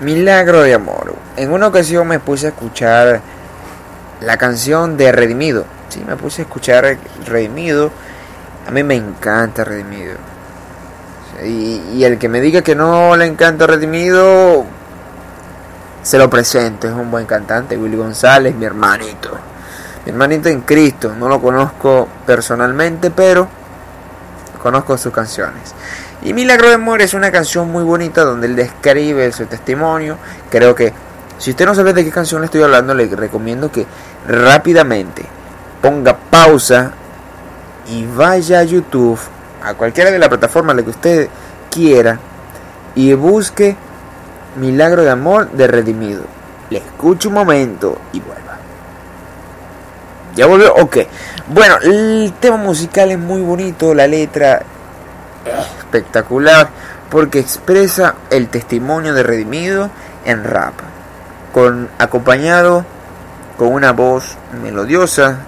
Milagro de amor. En una ocasión me puse a escuchar la canción de Redimido. Sí, me puse a escuchar Redimido. A mí me encanta Redimido. Y, el que me diga que no le encanta Redimido, se lo presento. Es un buen cantante. Willy González, mi hermanito. Mi hermanito en Cristo. No lo conozco personalmente, pero conozco sus canciones. Y Milagro de Amor es una canción muy bonita donde él describe su testimonio. Creo que si usted no sabe de qué canción le estoy hablando, le recomiendo que rápidamente ponga pausa y vaya a YouTube, a cualquiera de las plataformas la que usted quiera, y busque Milagro de Amor de Redimido. Le escuche un momento y vuelva. ¿Ya volvió? Ok. Bueno, el tema musical es muy bonito, la letra espectacular porque expresa el testimonio de Redimido en rap, con acompañado con una voz melodiosa,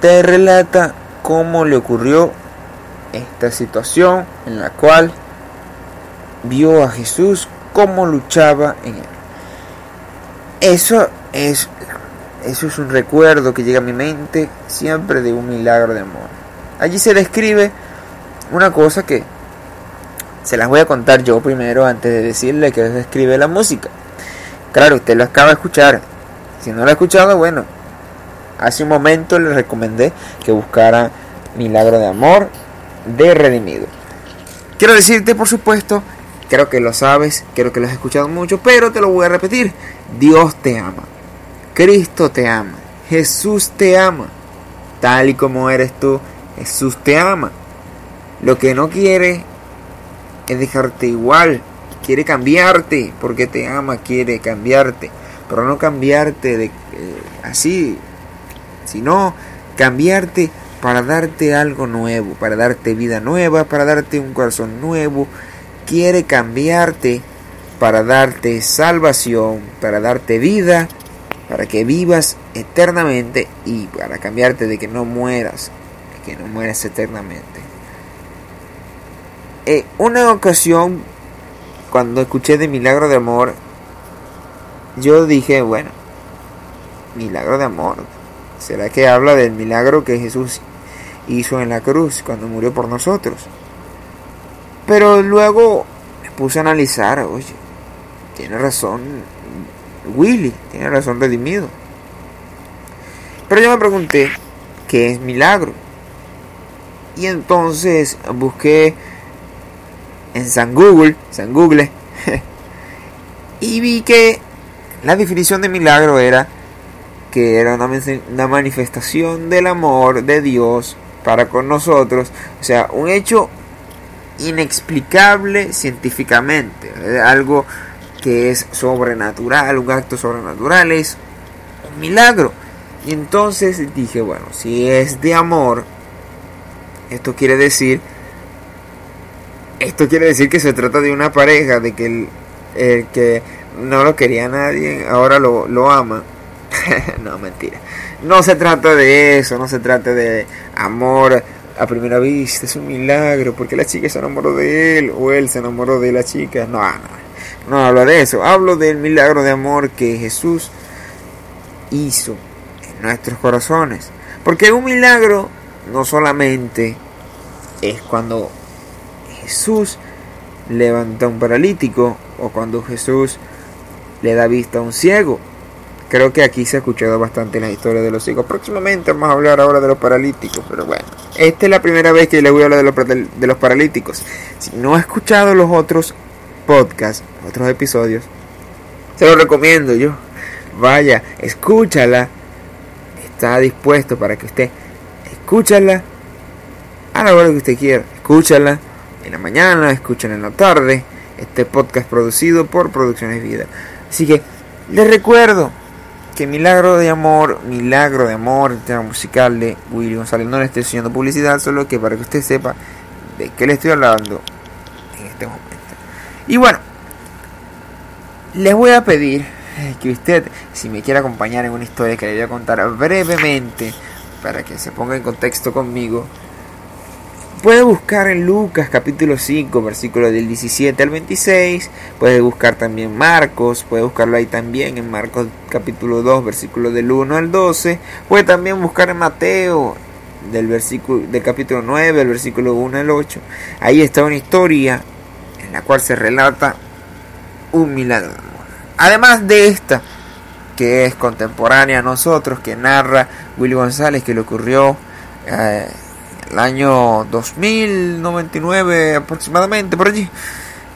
te relata cómo le ocurrió esta situación en la cual vio a Jesús cómo luchaba en él. Eso es eso es un recuerdo que llega a mi mente siempre de un milagro de amor. Allí se describe una cosa que se las voy a contar yo primero antes de decirle que escribe la música. Claro, usted lo acaba de escuchar. Si no lo ha escuchado, bueno, hace un momento le recomendé que buscara Milagro de Amor de Redimido. Quiero decirte, por supuesto, creo que lo sabes, creo que lo has escuchado mucho, pero te lo voy a repetir. Dios te ama. Cristo te ama. Jesús te ama. Tal y como eres tú, Jesús te ama. Lo que no quiere es dejarte igual. Quiere cambiarte porque te ama, quiere cambiarte. Pero no cambiarte de, eh, así, sino cambiarte para darte algo nuevo, para darte vida nueva, para darte un corazón nuevo. Quiere cambiarte para darte salvación, para darte vida, para que vivas eternamente y para cambiarte de que no mueras, que no mueras eternamente. Eh, una ocasión, cuando escuché de Milagro de Amor, yo dije, bueno, Milagro de Amor, ¿será que habla del milagro que Jesús hizo en la cruz cuando murió por nosotros? Pero luego me puse a analizar, oye, tiene razón Willy, tiene razón redimido. Pero yo me pregunté, ¿qué es milagro? Y entonces busqué en San Google, San Google, y vi que la definición de milagro era que era una, manifestación del amor de Dios para con nosotros, o sea, un hecho inexplicable científicamente, algo que es sobrenatural, un acto sobrenatural es un milagro. Y entonces dije, bueno, si es de amor, esto quiere decir esto quiere decir que se trata de una pareja, de que el, que no lo quería nadie ahora lo, lo ama. no, mentira. No se trata de eso, no se trata de amor a primera vista, es un milagro, porque la chica se enamoró de él o él se enamoró de la chica. No, no, no hablo de eso, hablo del milagro de amor que Jesús hizo en nuestros corazones. Porque un milagro no solamente es cuando Jesús levanta a un paralítico o cuando Jesús le da vista a un ciego. Creo que aquí se ha escuchado bastante la historia de los ciegos. Próximamente vamos a hablar ahora de los paralíticos, pero bueno, esta es la primera vez que le voy a hablar de los, de los paralíticos. Si no ha escuchado los otros podcasts, otros episodios, se los recomiendo yo. Vaya, escúchala. Está dispuesto para que usted escúchala a la hora que usted quiera. Escúchala en la mañana, escuchan en la tarde. Este podcast producido por Producciones Vida. Así que les recuerdo que Milagro de Amor, Milagro de Amor, el tema musical de Willy González, no le estoy haciendo publicidad, solo que para que usted sepa de qué le estoy hablando en este momento. Y bueno, les voy a pedir que usted, si me quiere acompañar en una historia que le voy a contar brevemente, para que se ponga en contexto conmigo, Puedes buscar en Lucas capítulo 5, versículo del 17 al 26. Puedes buscar también Marcos. Puedes buscarlo ahí también en Marcos capítulo 2, versículo del 1 al 12. Puedes también buscar en Mateo del, versículo, del capítulo 9, el versículo 1 al 8. Ahí está una historia en la cual se relata un milagro Además de esta, que es contemporánea a nosotros, que narra Willy González, que le ocurrió... Eh, el año 2099 aproximadamente, por allí,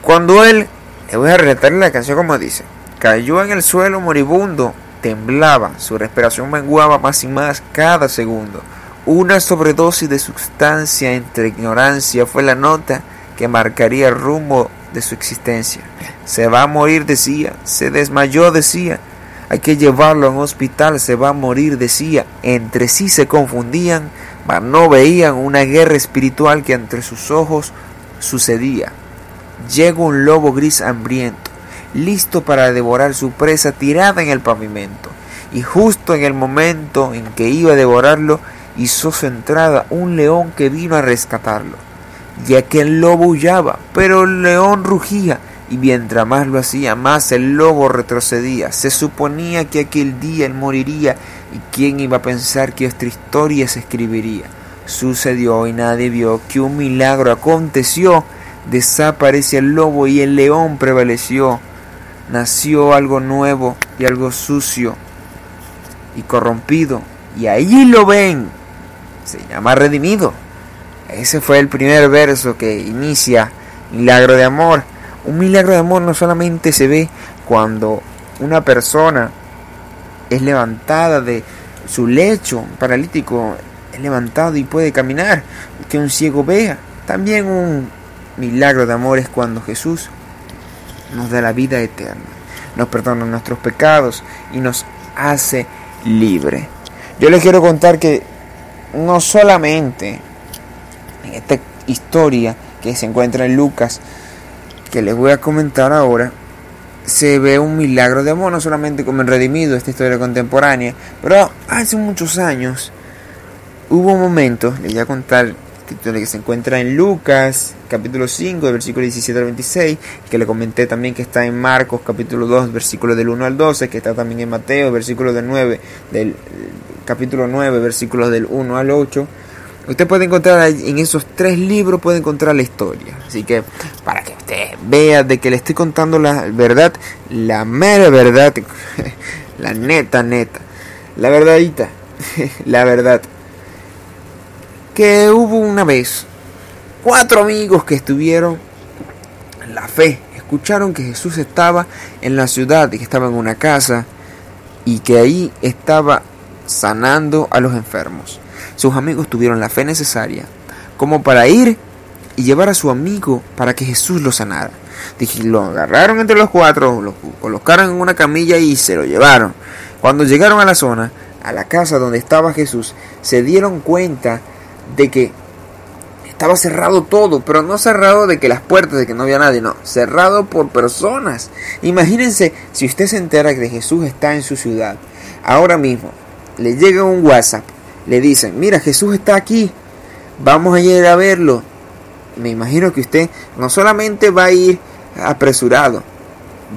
cuando él, le voy a relatarle la canción como dice, cayó en el suelo moribundo, temblaba, su respiración menguaba más y más cada segundo. Una sobredosis de sustancia entre ignorancia fue la nota que marcaría el rumbo de su existencia. Se va a morir, decía, se desmayó, decía. Hay que llevarlo a un hospital, se va a morir, decía. Entre sí se confundían no veían una guerra espiritual que entre sus ojos sucedía. Llega un lobo gris hambriento, listo para devorar su presa tirada en el pavimento, y justo en el momento en que iba a devorarlo, hizo su entrada un león que vino a rescatarlo. Y aquel lobo huyaba, pero el león rugía, y mientras más lo hacía, más el lobo retrocedía. Se suponía que aquel día él moriría ¿Y quién iba a pensar que esta historia se escribiría? Sucedió y nadie vio que un milagro aconteció. Desaparece el lobo y el león prevaleció. Nació algo nuevo y algo sucio y corrompido. Y ahí lo ven. Se llama redimido. Ese fue el primer verso que inicia milagro de amor. Un milagro de amor no solamente se ve cuando una persona es levantada de su lecho paralítico, es levantado y puede caminar, que un ciego vea. También un milagro de amor es cuando Jesús nos da la vida eterna, nos perdona nuestros pecados y nos hace libre. Yo les quiero contar que no solamente en esta historia que se encuentra en Lucas, que les voy a comentar ahora, se ve un milagro de amor, no solamente como en Redimido, esta historia contemporánea, pero hace muchos años hubo momentos, les voy a contar que se encuentra en Lucas, capítulo 5, versículo 17 al 26, que le comenté también que está en Marcos, capítulo 2, versículo del 1 al 12, que está también en Mateo, versículo del 9, del capítulo 9, versículos del 1 al 8. Usted puede encontrar en esos tres libros, puede encontrar la historia. Así que para que usted vea de que le estoy contando la verdad, la mera verdad, la neta, neta, la verdadita, la verdad. Que hubo una vez cuatro amigos que estuvieron en la fe, escucharon que Jesús estaba en la ciudad y que estaba en una casa y que ahí estaba sanando a los enfermos sus amigos tuvieron la fe necesaria como para ir y llevar a su amigo para que Jesús lo sanara. Lo agarraron entre los cuatro, lo colocaron en una camilla y se lo llevaron. Cuando llegaron a la zona, a la casa donde estaba Jesús, se dieron cuenta de que estaba cerrado todo, pero no cerrado de que las puertas, de que no había nadie, no, cerrado por personas. Imagínense si usted se entera que Jesús está en su ciudad, ahora mismo le llega un WhatsApp le dicen, mira, Jesús está aquí, vamos a ir a verlo. Me imagino que usted no solamente va a ir apresurado,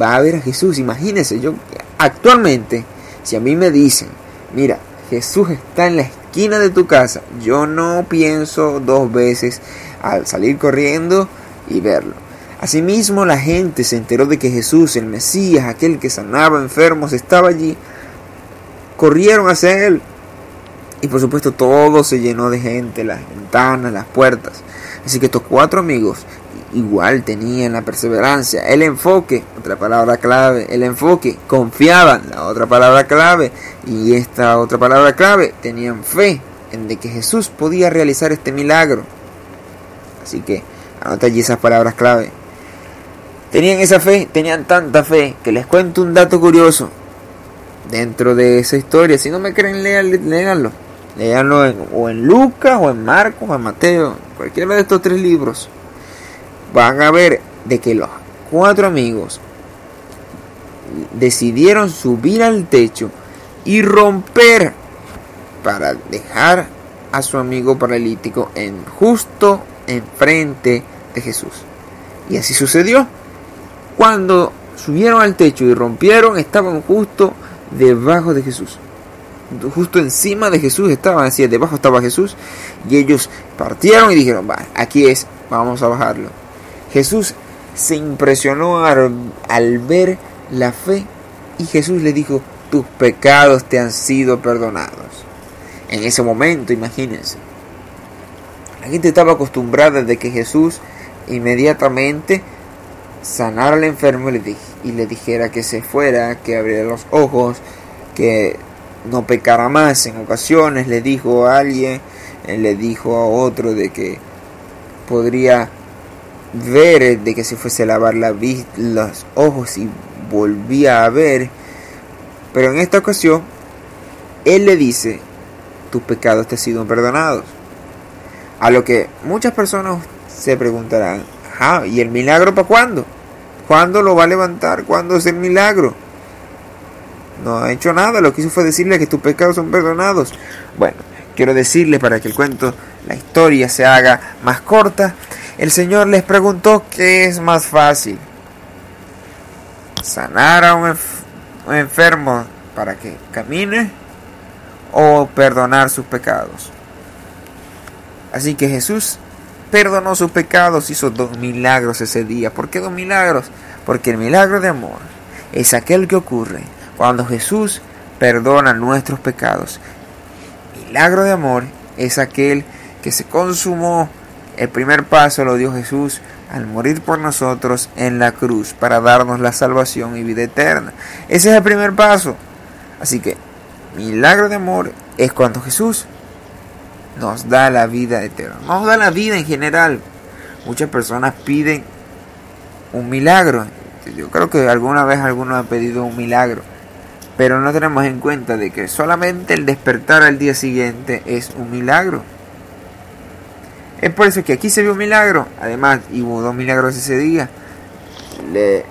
va a ver a Jesús. Imagínese, yo actualmente, si a mí me dicen, mira, Jesús está en la esquina de tu casa, yo no pienso dos veces al salir corriendo y verlo. Asimismo, la gente se enteró de que Jesús, el Mesías, aquel que sanaba enfermos, estaba allí. Corrieron hacia él y por supuesto todo se llenó de gente, las ventanas, las puertas. Así que estos cuatro amigos igual tenían la perseverancia, el enfoque, otra palabra clave, el enfoque, confiaban, la otra palabra clave, y esta otra palabra clave, tenían fe en que Jesús podía realizar este milagro. Así que anota allí esas palabras clave. Tenían esa fe, tenían tanta fe, que les cuento un dato curioso dentro de esa historia. Si no me creen, léanlo. Leanlo en, o en Lucas, o en Marcos, o en Mateo, cualquiera de estos tres libros. Van a ver de que los cuatro amigos decidieron subir al techo y romper para dejar a su amigo paralítico en justo enfrente de Jesús. Y así sucedió. Cuando subieron al techo y rompieron, estaban justo debajo de Jesús. Justo encima de Jesús estaban, así, debajo estaba Jesús. Y ellos partieron y dijeron, va, aquí es, vamos a bajarlo. Jesús se impresionó al, al ver la fe y Jesús le dijo, tus pecados te han sido perdonados. En ese momento, imagínense. La gente estaba acostumbrada de que Jesús inmediatamente sanara al enfermo y le dijera que se fuera, que abriera los ojos, que no pecara más. En ocasiones le dijo a alguien, le dijo a otro de que podría ver, de que se fuese a lavar la los ojos y volvía a ver. Pero en esta ocasión, Él le dice, tus pecados te han sido perdonados. A lo que muchas personas se preguntarán, ah, ¿y el milagro para cuándo? ¿Cuándo lo va a levantar? ¿Cuándo es el milagro? No ha hecho nada, lo que hizo fue decirle que tus pecados son perdonados. Bueno, quiero decirle para que el cuento, la historia se haga más corta, el Señor les preguntó qué es más fácil, sanar a un, enfermo para que camine o perdonar sus pecados. Así que Jesús perdonó sus pecados, hizo dos milagros ese día. ¿Por qué dos milagros? Porque el milagro de amor es aquel que ocurre cuando Jesús perdona nuestros pecados. Milagro de amor es aquel que se consumó. El primer paso lo dio Jesús al morir por nosotros en la cruz para darnos la salvación y vida eterna. Ese es el primer paso. Así que milagro de amor es cuando Jesús nos da la vida eterna. Nos da la vida en general. Muchas personas piden un milagro. Yo creo que alguna vez alguno ha pedido un milagro. Pero no tenemos en cuenta de que solamente el despertar al día siguiente es un milagro. Es por eso que aquí se vio un milagro. Además, hubo dos milagros ese día. Le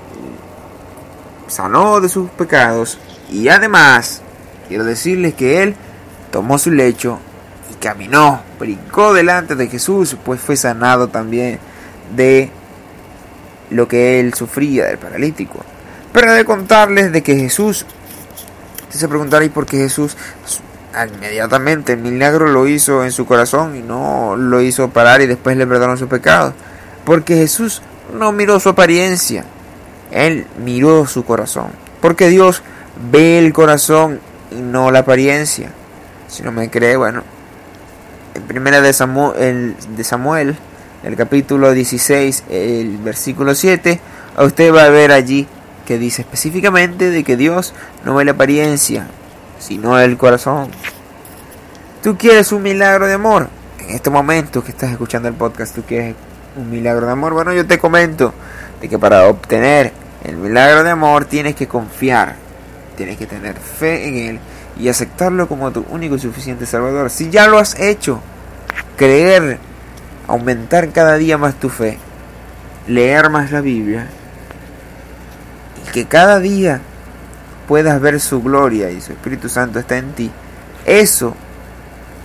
sanó de sus pecados. Y además, quiero decirles que él tomó su lecho y caminó, brincó delante de Jesús, pues fue sanado también de lo que él sufría del paralítico. Pero de contarles de que Jesús, se preguntará ¿y por qué Jesús inmediatamente el milagro lo hizo en su corazón y no lo hizo parar y después le perdonó su pecado? Porque Jesús no miró su apariencia, él miró su corazón. Porque Dios ve el corazón y no la apariencia. Si no me cree, bueno, en primera de Samuel, el, de Samuel, el capítulo 16, el versículo 7, a usted va a ver allí que dice específicamente de que Dios no ve la apariencia, sino el corazón. Tú quieres un milagro de amor. En este momento que estás escuchando el podcast, tú quieres un milagro de amor. Bueno, yo te comento de que para obtener el milagro de amor tienes que confiar, tienes que tener fe en Él y aceptarlo como tu único y suficiente Salvador. Si ya lo has hecho, creer, aumentar cada día más tu fe, leer más la Biblia, que cada día puedas ver su gloria y su Espíritu Santo está en ti, eso,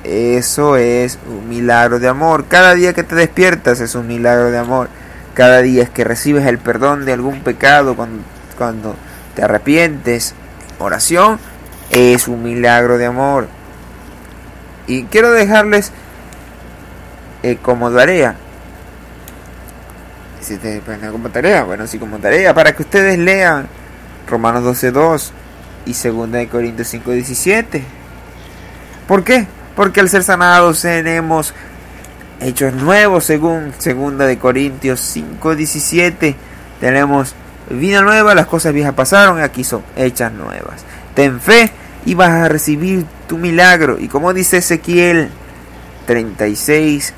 eso es un milagro de amor. Cada día que te despiertas es un milagro de amor. Cada día es que recibes el perdón de algún pecado cuando, cuando te arrepientes, oración, es un milagro de amor. Y quiero dejarles eh, como tarea. Si te como tarea, bueno, sí como tarea, para que ustedes lean Romanos 12.2 y 2 Corintios 5.17. ¿Por qué? Porque al ser sanados tenemos hechos nuevos según 2 de Corintios 5.17. Tenemos vida nueva, las cosas viejas pasaron y aquí son hechas nuevas. Ten fe y vas a recibir tu milagro. Y como dice Ezequiel 36,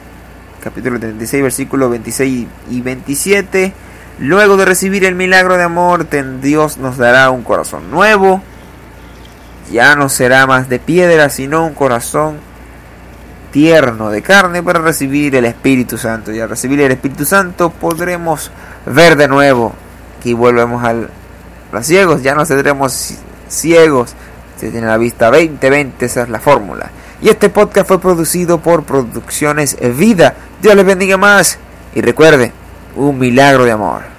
capítulo 36, versículos 26 y 27, luego de recibir el milagro de amor, Dios nos dará un corazón nuevo. Ya no será más de piedra, sino un corazón tierno de carne para recibir el Espíritu Santo. Y al recibir el Espíritu Santo podremos ver de nuevo. Aquí volvemos a los ciegos, ya no tendremos ciegos, se tiene la vista 20-20, esa es la fórmula. Y este podcast fue producido por Producciones Vida Dios les bendiga más y recuerde, un milagro de amor.